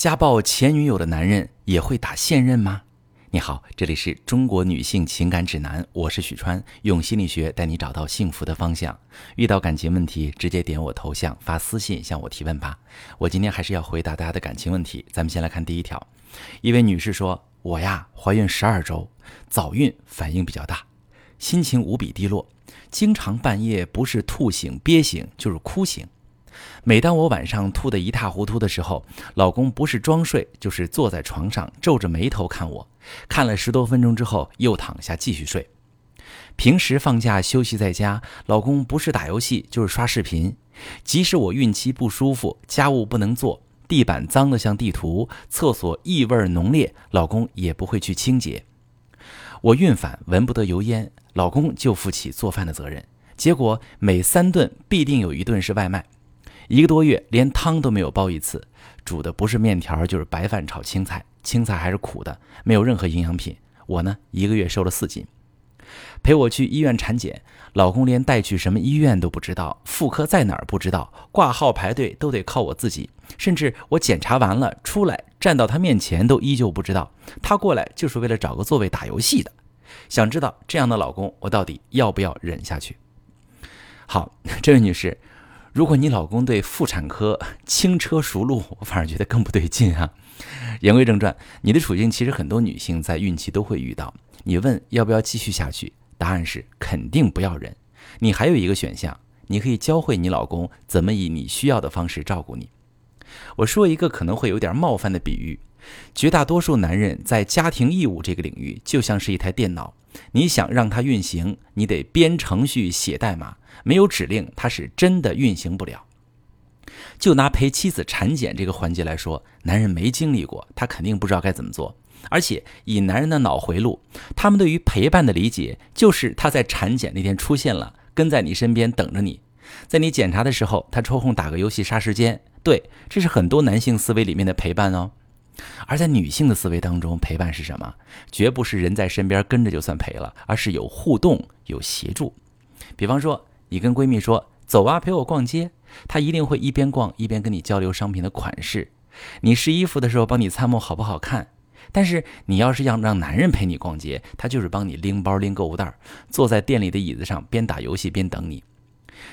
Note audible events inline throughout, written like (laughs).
家暴前女友的男人也会打现任吗？你好，这里是中国女性情感指南，我是许川，用心理学带你找到幸福的方向。遇到感情问题，直接点我头像发私信向我提问吧。我今天还是要回答大家的感情问题。咱们先来看第一条，一位女士说：“我呀，怀孕十二周，早孕，反应比较大，心情无比低落，经常半夜不是吐醒憋醒，就是哭醒。”每当我晚上吐得一塌糊涂的时候，老公不是装睡，就是坐在床上皱着眉头看我，看了十多分钟之后又躺下继续睡。平时放假休息在家，老公不是打游戏就是刷视频。即使我孕期不舒服，家务不能做，地板脏得像地图，厕所异味浓烈，老公也不会去清洁。我孕反闻不得油烟，老公就负起做饭的责任，结果每三顿必定有一顿是外卖。一个多月，连汤都没有煲一次，煮的不是面条就是白饭炒青菜，青菜还是苦的，没有任何营养品。我呢，一个月瘦了四斤。陪我去医院产检，老公连带去什么医院都不知道，妇科在哪儿不知道，挂号排队都得靠我自己，甚至我检查完了出来站到他面前都依旧不知道。他过来就是为了找个座位打游戏的。想知道这样的老公，我到底要不要忍下去？好，这位女士。如果你老公对妇产科 (laughs) 轻车熟路，我反而觉得更不对劲啊。言归正传，你的处境其实很多女性在孕期都会遇到。你问要不要继续下去，答案是肯定不要忍。你还有一个选项，你可以教会你老公怎么以你需要的方式照顾你。我说一个可能会有点冒犯的比喻：绝大多数男人在家庭义务这个领域，就像是一台电脑，你想让它运行，你得编程序、写代码。没有指令，它是真的运行不了。就拿陪妻子产检这个环节来说，男人没经历过，他肯定不知道该怎么做。而且以男人的脑回路，他们对于陪伴的理解就是他在产检那天出现了，跟在你身边等着你，在你检查的时候，他抽空打个游戏杀时间。对，这是很多男性思维里面的陪伴哦。而在女性的思维当中，陪伴是什么？绝不是人在身边跟着就算陪了，而是有互动、有协助。比方说。你跟闺蜜说走啊，陪我逛街，她一定会一边逛一边跟你交流商品的款式。你试衣服的时候帮你参谋好不好看。但是你要是要让男人陪你逛街，他就是帮你拎包拎购物袋，坐在店里的椅子上边打游戏边等你。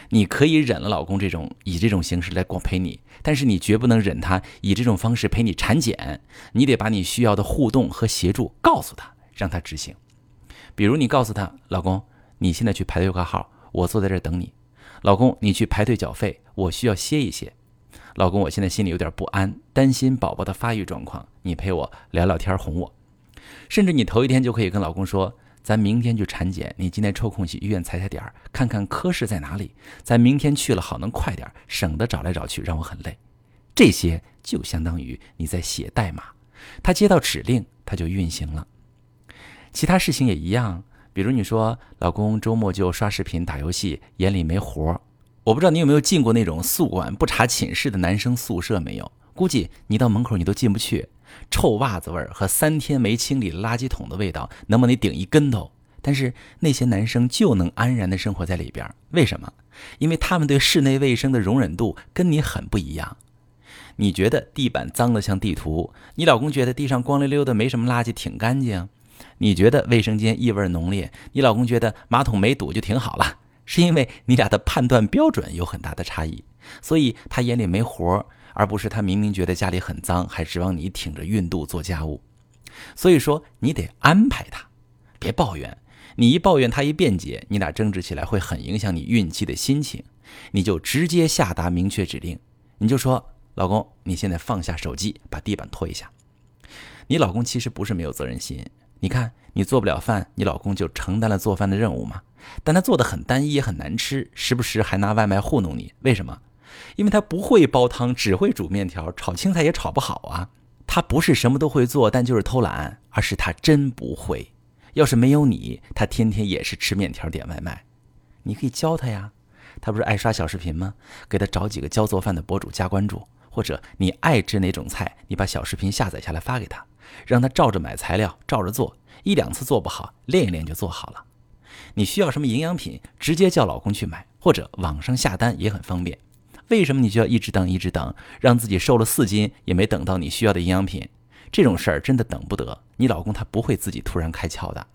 你可以忍了老公这种以这种形式来光陪你，但是你绝不能忍他以这种方式陪你产检。你得把你需要的互动和协助告诉他，让他执行。比如你告诉他，老公，你现在去排队挂号。我坐在这儿等你，老公，你去排队缴费，我需要歇一歇。老公，我现在心里有点不安，担心宝宝的发育状况，你陪我聊聊天，哄我。甚至你头一天就可以跟老公说，咱明天去产检，你今天抽空去医院踩踩点儿，看看科室在哪里。咱明天去了好能快点，省得找来找去让我很累。这些就相当于你在写代码，他接到指令他就运行了。其他事情也一样。比如你说老公周末就刷视频打游戏，眼里没活儿。我不知道你有没有进过那种宿管不查寝室的男生宿舍没有？估计你到门口你都进不去，臭袜子味儿和三天没清理垃圾桶的味道能把你顶一跟头。但是那些男生就能安然的生活在里边，为什么？因为他们对室内卫生的容忍度跟你很不一样。你觉得地板脏得像地图，你老公觉得地上光溜溜的没什么垃圾，挺干净。你觉得卫生间异味浓烈，你老公觉得马桶没堵就挺好了，是因为你俩的判断标准有很大的差异，所以他眼里没活儿而不是他明明觉得家里很脏，还指望你挺着孕肚做家务。所以说，你得安排他，别抱怨。你一抱怨，他一辩解，你俩争执起来会很影响你孕期的心情。你就直接下达明确指令，你就说：“老公，你现在放下手机，把地板拖一下。”你老公其实不是没有责任心。你看，你做不了饭，你老公就承担了做饭的任务嘛。但他做的很单一，也很难吃，时不时还拿外卖糊弄你。为什么？因为他不会煲汤，只会煮面条，炒青菜也炒不好啊。他不是什么都会做，但就是偷懒，而是他真不会。要是没有你，他天天也是吃面条点外卖。你可以教他呀，他不是爱刷小视频吗？给他找几个教做饭的博主加关注，或者你爱吃哪种菜，你把小视频下载下来发给他。让他照着买材料，照着做，一两次做不好，练一练就做好了。你需要什么营养品，直接叫老公去买，或者网上下单也很方便。为什么你就要一直等一直等，让自己瘦了四斤也没等到你需要的营养品？这种事儿真的等不得，你老公他不会自己突然开窍的。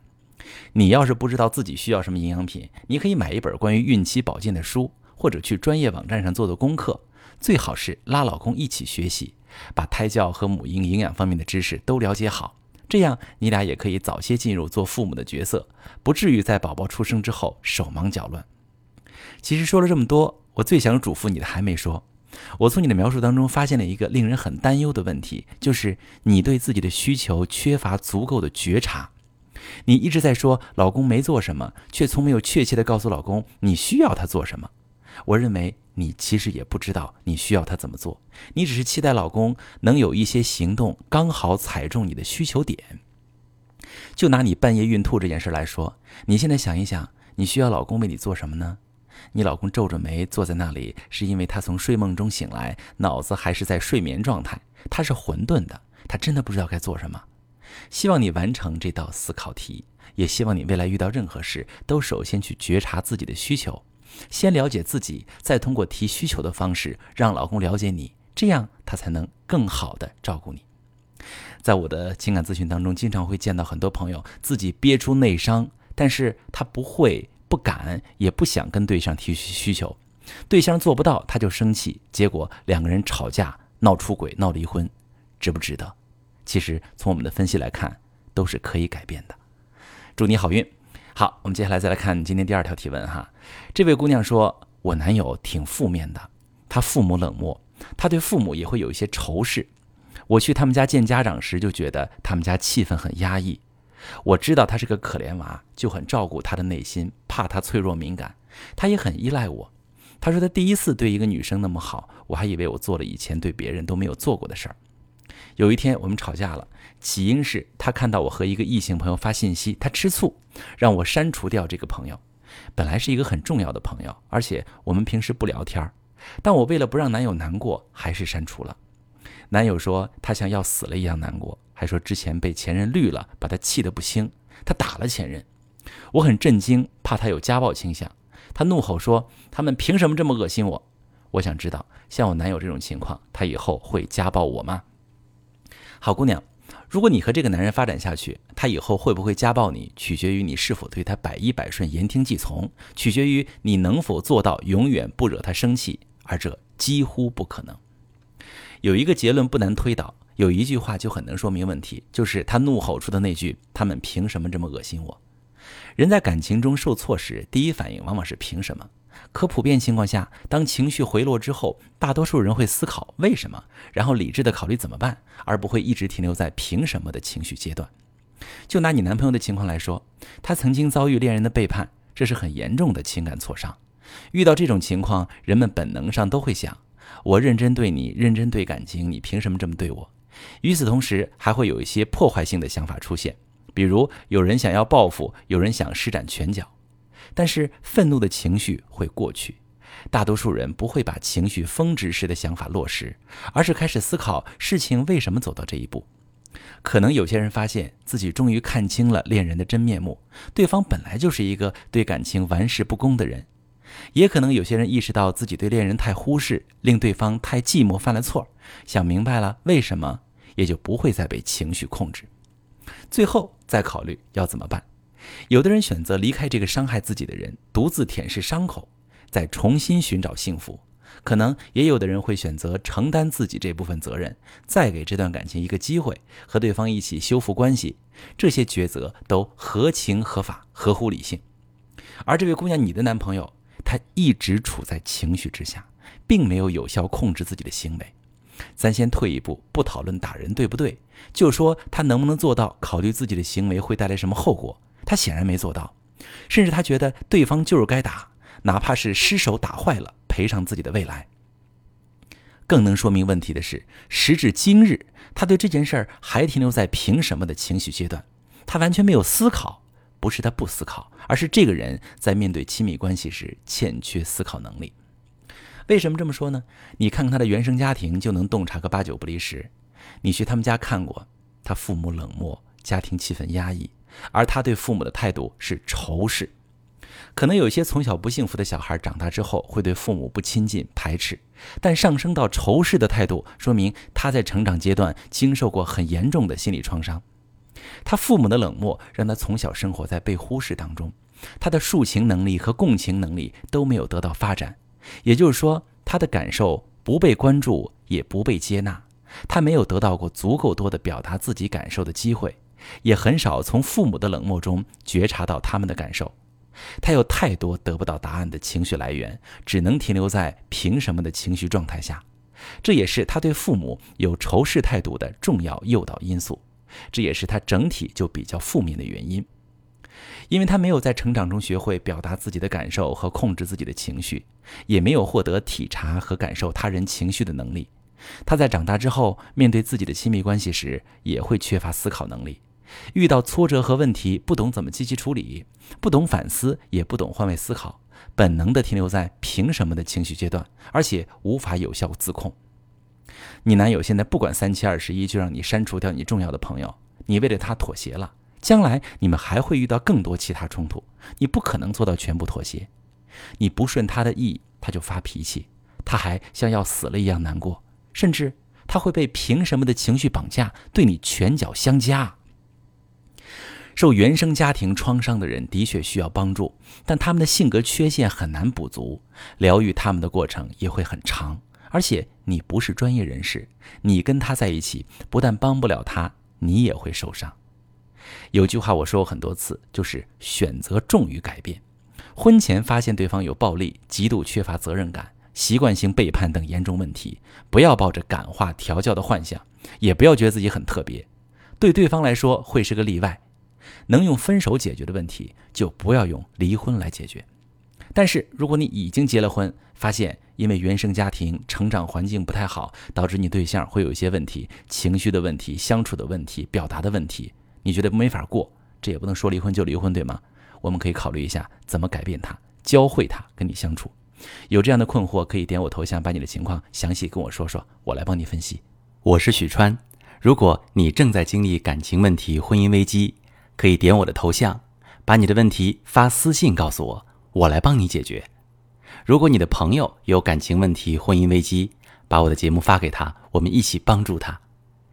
你要是不知道自己需要什么营养品，你可以买一本关于孕期保健的书，或者去专业网站上做做功课，最好是拉老公一起学习，把胎教和母婴营养方面的知识都了解好。这样，你俩也可以早些进入做父母的角色，不至于在宝宝出生之后手忙脚乱。其实说了这么多，我最想嘱咐你的还没说。我从你的描述当中发现了一个令人很担忧的问题，就是你对自己的需求缺乏足够的觉察。你一直在说老公没做什么，却从没有确切的告诉老公你需要他做什么。我认为你其实也不知道你需要他怎么做，你只是期待老公能有一些行动，刚好踩中你的需求点。就拿你半夜孕吐这件事来说，你现在想一想，你需要老公为你做什么呢？你老公皱着眉坐在那里，是因为他从睡梦中醒来，脑子还是在睡眠状态，他是混沌的，他真的不知道该做什么。希望你完成这道思考题，也希望你未来遇到任何事，都首先去觉察自己的需求。先了解自己，再通过提需求的方式让老公了解你，这样他才能更好的照顾你。在我的情感咨询当中，经常会见到很多朋友自己憋出内伤，但是他不会、不敢、也不想跟对象提需求，对象做不到他就生气，结果两个人吵架、闹出轨、闹离婚，值不值得？其实从我们的分析来看，都是可以改变的。祝你好运。好，我们接下来再来看今天第二条提问哈。这位姑娘说：“我男友挺负面的，他父母冷漠，他对父母也会有一些仇视。我去他们家见家长时，就觉得他们家气氛很压抑。我知道他是个可怜娃，就很照顾他的内心，怕他脆弱敏感。他也很依赖我。他说他第一次对一个女生那么好，我还以为我做了以前对别人都没有做过的事儿。有一天我们吵架了。”起因是他看到我和一个异性朋友发信息，他吃醋，让我删除掉这个朋友。本来是一个很重要的朋友，而且我们平时不聊天儿但我为了不让男友难过，还是删除了。男友说他像要死了一样难过，还说之前被前任绿了，把他气得不轻，他打了前任。我很震惊，怕他有家暴倾向。他怒吼说：“他们凭什么这么恶心我？”我想知道，像我男友这种情况，他以后会家暴我吗？好姑娘。如果你和这个男人发展下去，他以后会不会家暴你，取决于你是否对他百依百顺、言听计从，取决于你能否做到永远不惹他生气，而这几乎不可能。有一个结论不难推导，有一句话就很能说明问题，就是他怒吼出的那句：“他们凭什么这么恶心我？”人在感情中受挫时，第一反应往往是凭什么？可普遍情况下，当情绪回落之后，大多数人会思考为什么，然后理智的考虑怎么办，而不会一直停留在凭什么的情绪阶段。就拿你男朋友的情况来说，他曾经遭遇恋人的背叛，这是很严重的情感挫伤。遇到这种情况，人们本能上都会想：我认真对你，认真对感情，你凭什么这么对我？与此同时，还会有一些破坏性的想法出现，比如有人想要报复，有人想施展拳脚。但是愤怒的情绪会过去，大多数人不会把情绪峰值时的想法落实，而是开始思考事情为什么走到这一步。可能有些人发现自己终于看清了恋人的真面目，对方本来就是一个对感情玩世不恭的人；也可能有些人意识到自己对恋人太忽视，令对方太寂寞，犯了错，想明白了为什么，也就不会再被情绪控制，最后再考虑要怎么办。有的人选择离开这个伤害自己的人，独自舔舐伤口，再重新寻找幸福。可能也有的人会选择承担自己这部分责任，再给这段感情一个机会，和对方一起修复关系。这些抉择都合情合法，合乎理性。而这位姑娘，你的男朋友，他一直处在情绪之下，并没有有效控制自己的行为。咱先退一步，不讨论打人对不对，就说他能不能做到考虑自己的行为会带来什么后果。他显然没做到，甚至他觉得对方就是该打，哪怕是失手打坏了，赔偿自己的未来。更能说明问题的是，时至今日，他对这件事儿还停留在凭什么的情绪阶段，他完全没有思考，不是他不思考，而是这个人在面对亲密关系时欠缺思考能力。为什么这么说呢？你看看他的原生家庭，就能洞察个八九不离十。你去他们家看过，他父母冷漠，家庭气氛压抑。而他对父母的态度是仇视，可能有些从小不幸福的小孩，长大之后会对父母不亲近、排斥，但上升到仇视的态度，说明他在成长阶段经受过很严重的心理创伤。他父母的冷漠让他从小生活在被忽视当中，他的抒情能力和共情能力都没有得到发展，也就是说，他的感受不被关注，也不被接纳，他没有得到过足够多的表达自己感受的机会，也很少从父母的冷漠中觉察到他们的感受。他有太多得不到答案的情绪来源，只能停留在凭什么的情绪状态下，这也是他对父母有仇视态度的重要诱导因素。这也是他整体就比较负面的原因，因为他没有在成长中学会表达自己的感受和控制自己的情绪，也没有获得体察和感受他人情绪的能力。他在长大之后，面对自己的亲密关系时，也会缺乏思考能力。遇到挫折和问题，不懂怎么积极处理，不懂反思，也不懂换位思考，本能的停留在凭什么的情绪阶段，而且无法有效自控。你男友现在不管三七二十一就让你删除掉你重要的朋友，你为了他妥协了，将来你们还会遇到更多其他冲突，你不可能做到全部妥协。你不顺他的意，他就发脾气，他还像要死了一样难过，甚至他会被凭什么的情绪绑架，对你拳脚相加。受原生家庭创伤的人的确需要帮助，但他们的性格缺陷很难补足，疗愈他们的过程也会很长。而且你不是专业人士，你跟他在一起不但帮不了他，你也会受伤。有句话我说过很多次，就是选择重于改变。婚前发现对方有暴力、极度缺乏责任感、习惯性背叛等严重问题，不要抱着感化调教的幻想，也不要觉得自己很特别，对对方来说会是个例外。能用分手解决的问题，就不要用离婚来解决。但是如果你已经结了婚，发现因为原生家庭成长环境不太好，导致你对象会有一些问题，情绪的问题、相处的问题、表达的问题，你觉得没法过，这也不能说离婚就离婚，对吗？我们可以考虑一下怎么改变他，教会他跟你相处。有这样的困惑，可以点我头像，把你的情况详细跟我说说，我来帮你分析。我是许川，如果你正在经历感情问题、婚姻危机，可以点我的头像，把你的问题发私信告诉我，我来帮你解决。如果你的朋友有感情问题、婚姻危机，把我的节目发给他，我们一起帮助他。